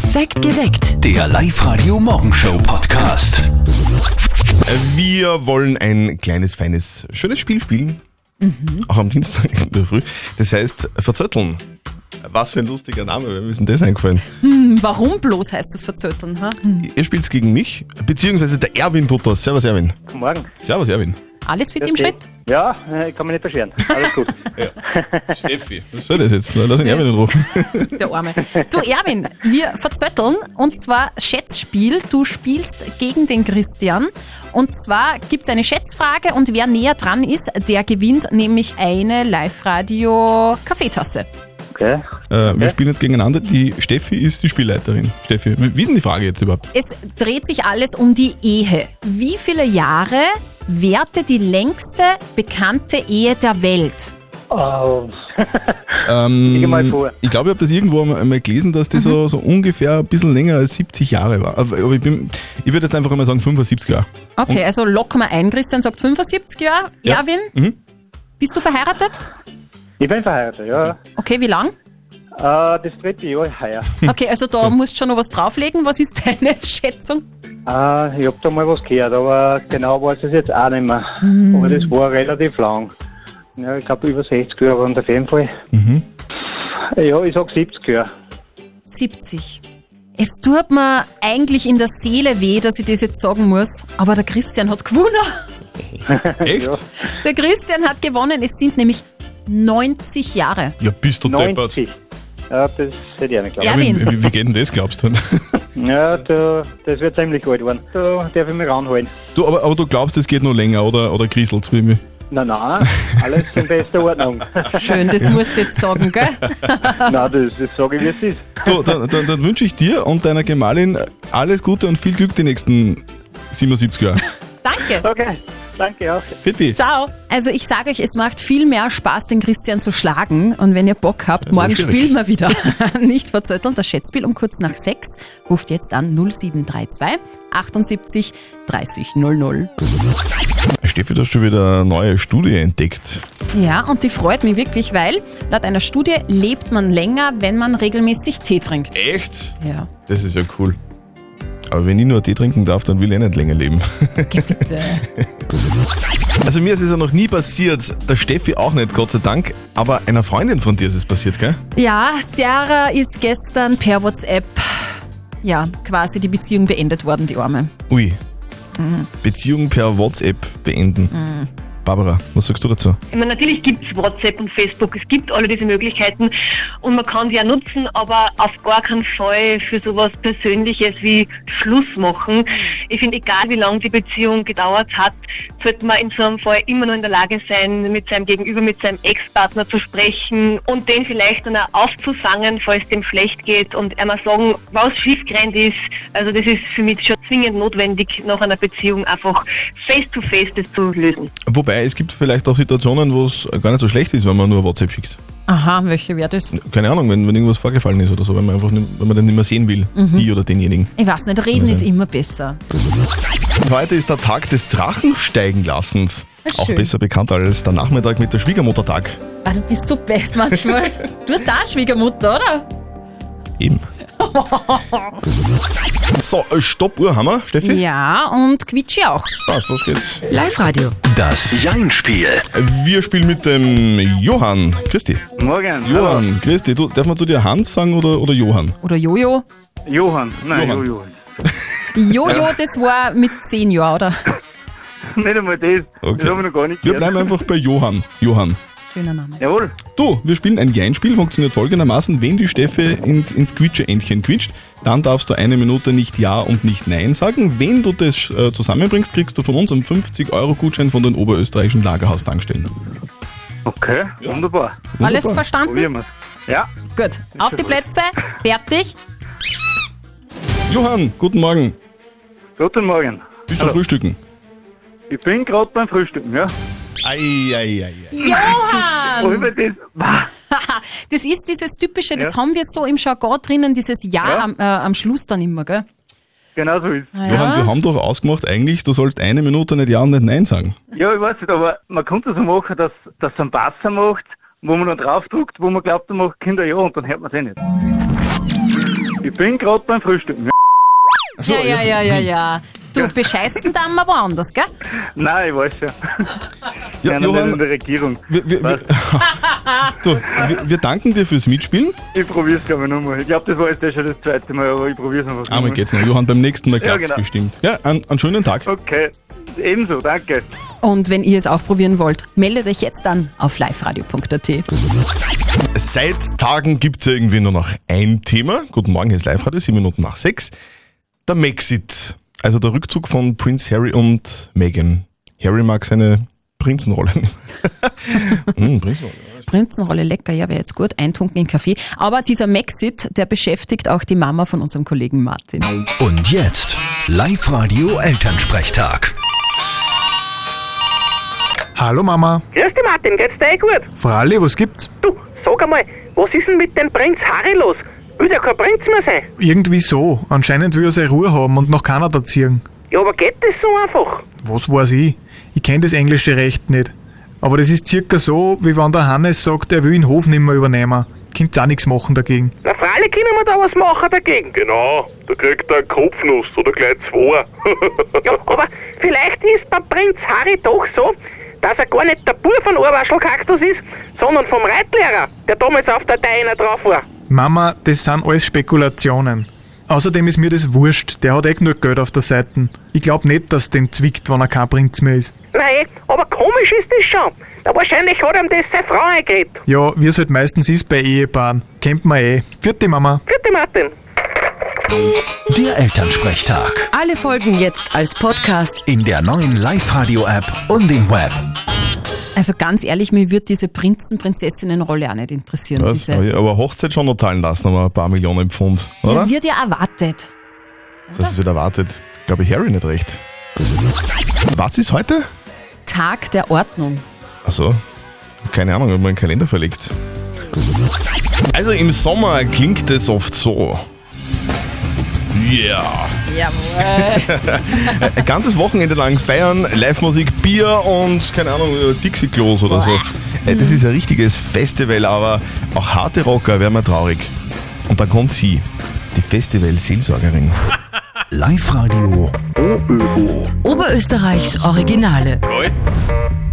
Perfekt geweckt. Der Live-Radio-Morgenshow-Podcast. Wir wollen ein kleines, feines, schönes Spiel spielen. Auch am Dienstag in der Früh. Das heißt, verzötteln. Was für ein lustiger Name, wem ist denn das eingefallen? Warum bloß heißt das Verzötteln? Ha? Ihr spielt gegen mich, beziehungsweise der Erwin tut das. Servus Erwin. Guten Morgen. Servus Erwin. Alles fit im Okay. Schritt? Ja, äh, ich kann mich nicht beschweren. Alles gut. Steffi. Was soll das jetzt? Lass ihn Erwin nicht rufen. Der Arme. Du Erwin, wir verzötteln und zwar Schätzspiel. Du spielst gegen den Christian und zwar gibt es eine Schätzfrage und wer näher dran ist, der gewinnt nämlich eine Live-Radio-Kaffeetasse. Okay. Äh, wir spielen jetzt gegeneinander. Die Steffi ist die Spielleiterin. Steffi, wie ist denn die Frage jetzt überhaupt? Es dreht sich alles um die Ehe. Wie viele Jahre währte die längste bekannte Ehe der Welt? Oh, Ähm, Leg mal vor. Ich glaube, ich habe das irgendwo einmal gelesen, dass die so, so ungefähr ein bisschen länger als 70 Jahre war. Aber ich, bin, ich würde jetzt einfach einmal sagen 75 Jahre. Okay, also locken wir ein. Christian sagt 75 Jahre. Ja. Erwin, Mhm. bist du verheiratet? ich bin verheiratet, ja. Okay, wie lang? Äh, das dritte Jahr heuer. Okay, also da musst du schon noch was drauflegen. Was ist deine Schätzung? Äh, ich hab da mal was gehört, aber genau weiß ich es jetzt auch nicht mehr. Aber das war relativ lang. Ja, ich glaube über 60 Jahre waren es auf jeden Fall. Ja, ich sag 70 Jahre. 70. Es tut mir eigentlich in der Seele weh, dass ich das jetzt sagen muss, aber der Christian hat gewonnen. Echt? Ja. Ja, Der Christian hat gewonnen. Es sind nämlich 90 Jahre. bist du deppert. 90. Ja, das hätte ich auch nicht Ja. geglaubt. Wie, wie, wie geht denn das, glaubst du? Ja, da, das wird ziemlich alt werden. Da darf ich mich ranholen. du aber, aber du glaubst, es geht noch länger, oder, oder grieselt's wie mir? Nein, nein, alles in bester Ordnung. Schön, das musst du jetzt sagen, gell? nein, das, das sage ich, wie es ist. Du, dann, dann, dann wünsche ich dir und deiner Gemahlin alles Gute und viel Glück die nächsten 77 Jahre. Danke. Okay, danke auch. Fitti. Ciao. Also ich sage euch, es macht viel mehr Spaß, den Christian zu schlagen. Und wenn ihr Bock habt, morgen schwierig. spielen wir wieder. Nicht verzötteln, das Schätzspiel um kurz nach sechs. Ruft jetzt an 0732 78 30 00. Steffi, du hast schon wieder eine neue Studie entdeckt. Ja, und die freut mich wirklich, weil laut einer Studie lebt man länger, wenn man regelmäßig Tee trinkt. Echt? Ja, Das ist ja cool. Aber wenn ich nur Tee trinken darf, dann will ich nicht länger leben. geh bitte. Also mir ist es ja noch nie passiert, der Steffi auch nicht, Gott sei Dank, aber einer Freundin von dir ist es passiert, gell? Ja, derer ist gestern per WhatsApp, ja, quasi die Beziehung beendet worden, die Arme. Ui. Beziehung per WhatsApp beenden. Barbara, was sagst du dazu? Ich meine, natürlich gibt es WhatsApp und Facebook, es gibt alle diese Möglichkeiten und man kann die auch nutzen, aber auf gar keinen Fall für sowas Persönliches wie Schluss machen. Ich finde, egal wie lange die Beziehung gedauert hat, sollte man in so einem Fall immer noch in der Lage sein, mit seinem Gegenüber, mit seinem Ex-Partner zu sprechen und den vielleicht dann auch aufzufangen, falls dem schlecht geht und einmal sagen, was schiefgerannt ist. Also das ist für mich schon zwingend notwendig, nach einer Beziehung einfach face-to-face das zu lösen. Wobei, es gibt vielleicht auch Situationen, wo es gar nicht so schlecht ist, wenn man nur WhatsApp schickt. Aha, welche wäre das? Keine Ahnung, wenn, wenn irgendwas vorgefallen ist oder so, wenn man einfach nicht, wenn man den nicht mehr sehen will, die oder denjenigen. Ich weiß nicht, reden ist immer besser. Heute ist der Tag des Drachensteigenlassens. Auch schön. besser bekannt als der Nachmittag mit der Schwiegermuttertag. Ah, du bist so best manchmal. Du hast da Schwiegermutter, oder? Eben. So, äh, Stoppuhr haben wir, Steffi? Ja, und Quitschi auch. Passt, los geht's. Live-Radio. Das Jein-Spiel. Wir spielen mit dem Johann. Christi. Morgen. Johann, Christi. Du, darf man zu dir Hans sagen oder, oder Johann? Oder Jojo. Hallo. Johann. Nein, Johann. Jojo. Die Jojo, das war mit zehn Jahren, oder? Nicht einmal das. Okay. Das haben wir noch gar nicht Wir gehört. bleiben einfach bei Johann. Johann. Schöner Name. Jawohl. Du, wir spielen ein Jein-Spiel, funktioniert folgendermaßen. Wenn die Steffi ins, ins Quietsche-Entchen quitscht, dann darfst du eine Minute nicht Ja und nicht Nein sagen. Wenn du das äh, zusammenbringst, kriegst du von uns einen 50-Euro-Gutschein von den oberösterreichischen Lagerhaustankstellen. Okay, wunderbar. Alles Wunderbar. verstanden? Probieren wir's. Ja. Gut. Auf die Plätze. Fertig. Johann, guten Morgen. Guten Morgen. Bist du Hallo. frühstücken? Ich bin gerade beim Frühstücken, ja. Ei, ei, ei, ei. Johann! Über das. Das ist dieses typische, das Ja. haben wir so im Jargon drinnen, dieses Ja, Ja. Am, äh, am Schluss dann immer, gell? Genau so ist Ah, Johann, wir haben doch ausgemacht, eigentlich, du sollst eine Minute nicht Ja und nicht Nein sagen. Ja, ich weiß nicht, aber man könnte so machen, dass es einen Passer macht, wo man dann draufdruckt, wo man glaubt, er macht Kinder ja und dann hört man es eh nicht. Ich bin gerade beim Frühstücken. So, ja, ja, ja, ja, ja. Du, bescheißen dann mal woanders, gell? Nein, ich weiß ja. Ja, Gerne nicht in Johann, der Regierung. wir, wir, wir, du, wir, wir danken dir fürs Mitspielen. Ich probier's glaube ich nochmal. Ich glaube, das war jetzt eh schon das zweite Mal, aber ich probier's einfach Einmal nochmal. geht's noch. Johann, beim nächsten Mal Ja, klappt's genau. bestimmt. Ja, einen, einen schönen Tag. Okay, ebenso, danke. Und wenn ihr es auch probieren wollt, meldet euch jetzt an auf liveradio.at. Seit Tagen gibt's ja irgendwie nur noch ein Thema. Guten Morgen, hier ist live radio sieben Minuten nach sechs. Der Maxit, also der Rückzug von Prince Harry und Meghan. Harry mag seine Prinzenrolle. hm, Prinzenrolle. Prinzenrolle lecker, ja, wäre jetzt gut. Eintunken in Kaffee. Aber dieser Maxit, der beschäftigt auch die Mama von unserem Kollegen Martin. Und jetzt Live-Radio Elternsprechtag. Hallo Mama. Grüß dich Martin, geht's dir eh gut? Fralli, was gibt's? Du, sag einmal, was ist denn mit dem Prinz Harry los? Will der kein Prinz mehr sein? Irgendwie so. Anscheinend will er seine Ruhe haben und nach Kanada ziehen. Ja, aber geht das so einfach? Was weiß ich? Ich kenne das englische Recht nicht. Aber das ist circa so, wie wenn der Hannes sagt, er will den Hof nicht mehr übernehmen. Könnt auch nichts machen dagegen. Na, freilich können wir da was machen dagegen. Genau, da kriegt er einen Kopfnuss oder gleich zwei. Ja, aber vielleicht ist beim Prinz Harry doch so, dass er gar nicht der Bub von Ohrwaschelkaktus ist, sondern vom Reitlehrer, der damals auf der Deiner drauf war. Mama, das sind alles Spekulationen. Außerdem ist mir das wurscht, der hat eh genug Geld auf der Seite. Ich glaub nicht, dass den zwickt, wenn er kein Prinz mehr ist. Nein, aber komisch ist das schon. Na, wahrscheinlich hat ihm das seine Frau eingeredet. Ja, wie es halt meistens ist bei Ehepaaren. Kennt man eh. Vierte Mama. Vierte Martin. Der Elternsprechtag. Alle Folgen jetzt als Podcast. In der neuen Live-Radio-App und im Web. Also ganz ehrlich, mir würde diese Prinzen-Prinzessinnen-Rolle auch nicht interessieren. Das, aber Hochzeit schon noch zahlen lassen, aber ein paar Millionen Pfund, oder? ja, wird ja erwartet. Das ist wieder erwartet. Glaube ich, Harry nicht recht. Was ist heute? Tag der Ordnung. Achso, keine Ahnung, ob man einen Kalender verlegt. Also im Sommer klingt es oft so. Ja. Jawohl. Ein ganzes Wochenende lang feiern, Live-Musik, Bier und, keine Ahnung, Dixie-Klos oder so. Äh, Das ist ein richtiges Festival, aber auch harte Rocker werden wir traurig. Und dann kommt sie, die Festival-Seelsorgerin. Live-Radio OÖO. Oberösterreichs Originale.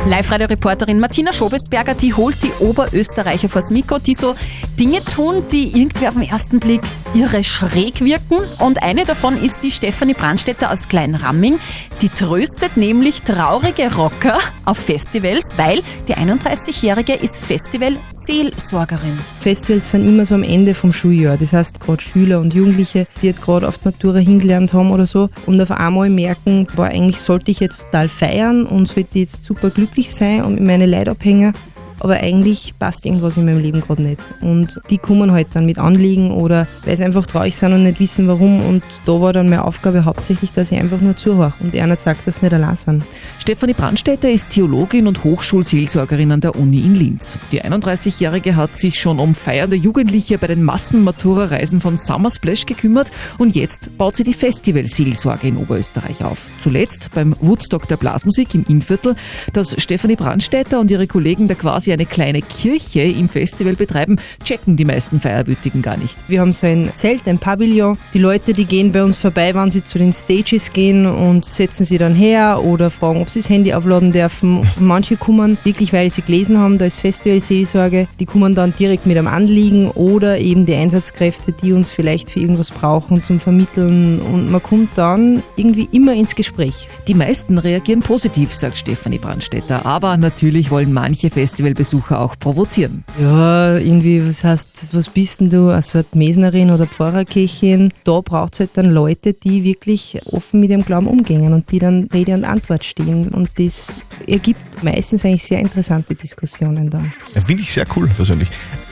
Live-Radio-Reporterin Martina Schobesberger, die holt die Oberösterreicher vors Mikro, die so Dinge tun, die irgendwie auf den ersten Blick irre schräg wirken. Und eine davon ist die Stefanie Brandstätter aus Kleinramming. Die tröstet nämlich traurige Rocker auf Festivals, weil die 31-Jährige ist Festival-Seelsorgerin. Festivals sind immer so am Ende vom Schuljahr. Das heißt, gerade Schüler und Jugendliche, die jetzt gerade auf die Matura hingelernt haben oder so und auf einmal merken, boah, eigentlich sollte ich jetzt total feiern und sollte jetzt super glücklich sein und mit meinen Leid abhängen. Aber eigentlich passt irgendwas in meinem Leben gerade nicht. Und die kommen halt dann mit Anliegen oder weil sie einfach traurig sind und nicht wissen warum. Und da war dann meine Aufgabe hauptsächlich, dass ich einfach nur zuhöre und einer sagt, dass sie nicht allein sind. Stefanie Brandstätter ist Theologin und Hochschulseelsorgerin an der Uni in Linz. Die 31-Jährige hat sich schon um feiernde Jugendliche bei den Massenmatura-Reisen von Summer Splash gekümmert und jetzt baut sie die Festivalseelsorge in Oberösterreich auf. Zuletzt beim Woodstock der Blasmusik im Innviertel, das Stefanie Brandstätter und ihre Kollegen da quasi eine kleine Kirche im Festival betreiben, checken die meisten Feierwütigen gar nicht. Wir haben so ein Zelt, ein Pavillon. Die Leute, die gehen bei uns vorbei, wenn sie zu den Stages gehen und setzen sie dann her oder fragen, ob sie das Handy aufladen dürfen. Manche kommen wirklich, weil sie gelesen haben, da ist Festivalseelsorge. Die kommen dann direkt mit einem Anliegen oder eben die Einsatzkräfte, die uns vielleicht für irgendwas brauchen zum Vermitteln. Und man kommt dann irgendwie immer ins Gespräch. Die meisten reagieren positiv, sagt Stefanie Brandstätter, aber natürlich wollen manche Festivalbesucher auch provozieren. Ja, irgendwie, was heißt, was bist denn du, also eine Mesnerin oder Pfarrerkirchin? Da braucht es halt dann Leute, die wirklich offen mit ihrem Glauben umgehen und die dann Rede und Antwort stehen. Und das ergibt meistens eigentlich sehr interessante Diskussionen dann. Finde ich sehr cool, persönlich.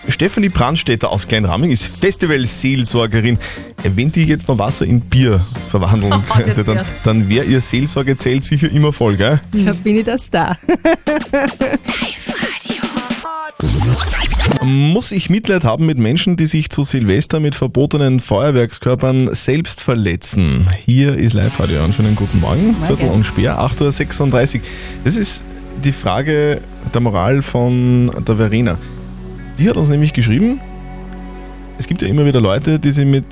Stefanie Brandstätter aus Kleinramming ist Festival-Seelsorgerin. Wenn die jetzt noch Wasser in Bier verwandeln Oh, das könnte, dann, dann wäre ihr Seelsorgezelt sicher immer voll, gell? Da bin ich der Star. Muss ich Mitleid haben mit Menschen, die sich zu Silvester mit verbotenen Feuerwerkskörpern selbst verletzen? Hier ist Live-Radio. Einen schönen guten Morgen. Zettel und Speer, 8.36 Uhr. Das ist die Frage der Moral von der Verena. Die hat uns nämlich geschrieben, es gibt ja immer wieder Leute, die sich mit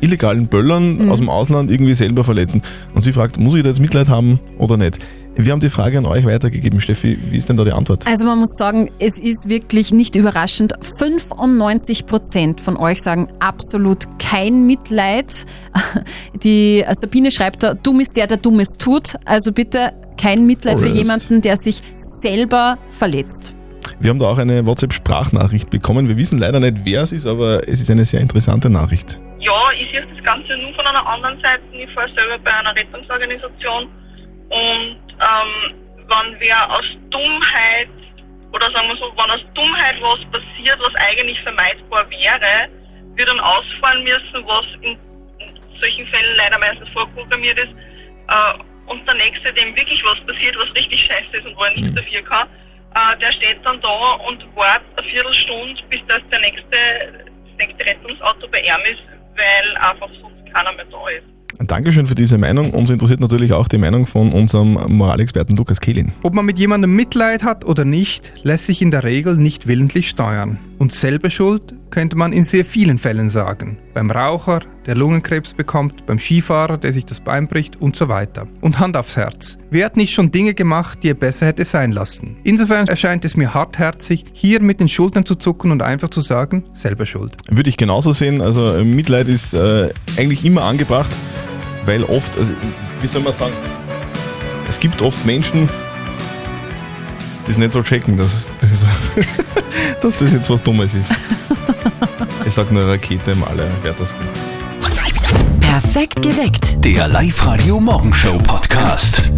illegalen Böllern Mhm. aus dem Ausland irgendwie selber verletzen. Und sie fragt, muss ich da jetzt Mitleid haben oder nicht? Wir haben die Frage an euch weitergegeben. Steffi, wie ist denn da die Antwort? Also man muss sagen, es ist wirklich nicht überraschend. 95 Prozent von euch sagen absolut kein Mitleid. Die Sabine schreibt da, dumm ist der, der Dummes tut. Also bitte kein Mitleid für Alright. jemanden, der sich selber verletzt. Wir haben da auch eine WhatsApp-Sprachnachricht bekommen. Wir wissen leider nicht, wer es ist, aber es ist eine sehr interessante Nachricht. Ja, ich sehe das Ganze nur von einer anderen Seite. Ich fahre selber bei einer Rettungsorganisation. Und ähm, wenn wer aus Dummheit oder sagen wir so, wenn aus Dummheit was passiert, was eigentlich vermeidbar wäre, wir dann ausfahren müssen, was in, solchen Fällen leider meistens vorprogrammiert ist, äh, und der Nächste, dem wirklich was passiert, was richtig scheiße ist und wo er nichts dafür kann, äh, der steht dann da und wartet eine Viertelstunde, bis das der nächste, das nächste Rettungsauto bei ihm ist, weil einfach sonst keiner mehr da ist. Dankeschön für diese Meinung. Uns interessiert natürlich auch die Meinung von unserem Moralexperten Lukas Kehlin. Ob man mit jemandem Mitleid hat oder nicht, lässt sich in der Regel nicht willentlich steuern. Und selber Schuld könnte man in sehr vielen Fällen sagen. Beim Raucher, der Lungenkrebs bekommt, beim Skifahrer, der sich das Bein bricht und so weiter. Und Hand aufs Herz. Wer hat nicht schon Dinge gemacht, die er besser hätte sein lassen? Insofern erscheint es mir hartherzig, hier mit den Schultern zu zucken und einfach zu sagen, selber Schuld. Würde ich genauso sehen. Also äh, Mitleid ist äh, eigentlich immer angebracht, weil oft, also, wie soll man sagen, es gibt oft Menschen, die es nicht so checken, dass, dass, dass das jetzt was Dummes ist. Ich sag nur Rakete im allerwertesten. Perfekt geweckt. Der Live-Radio Morgenshow Podcast.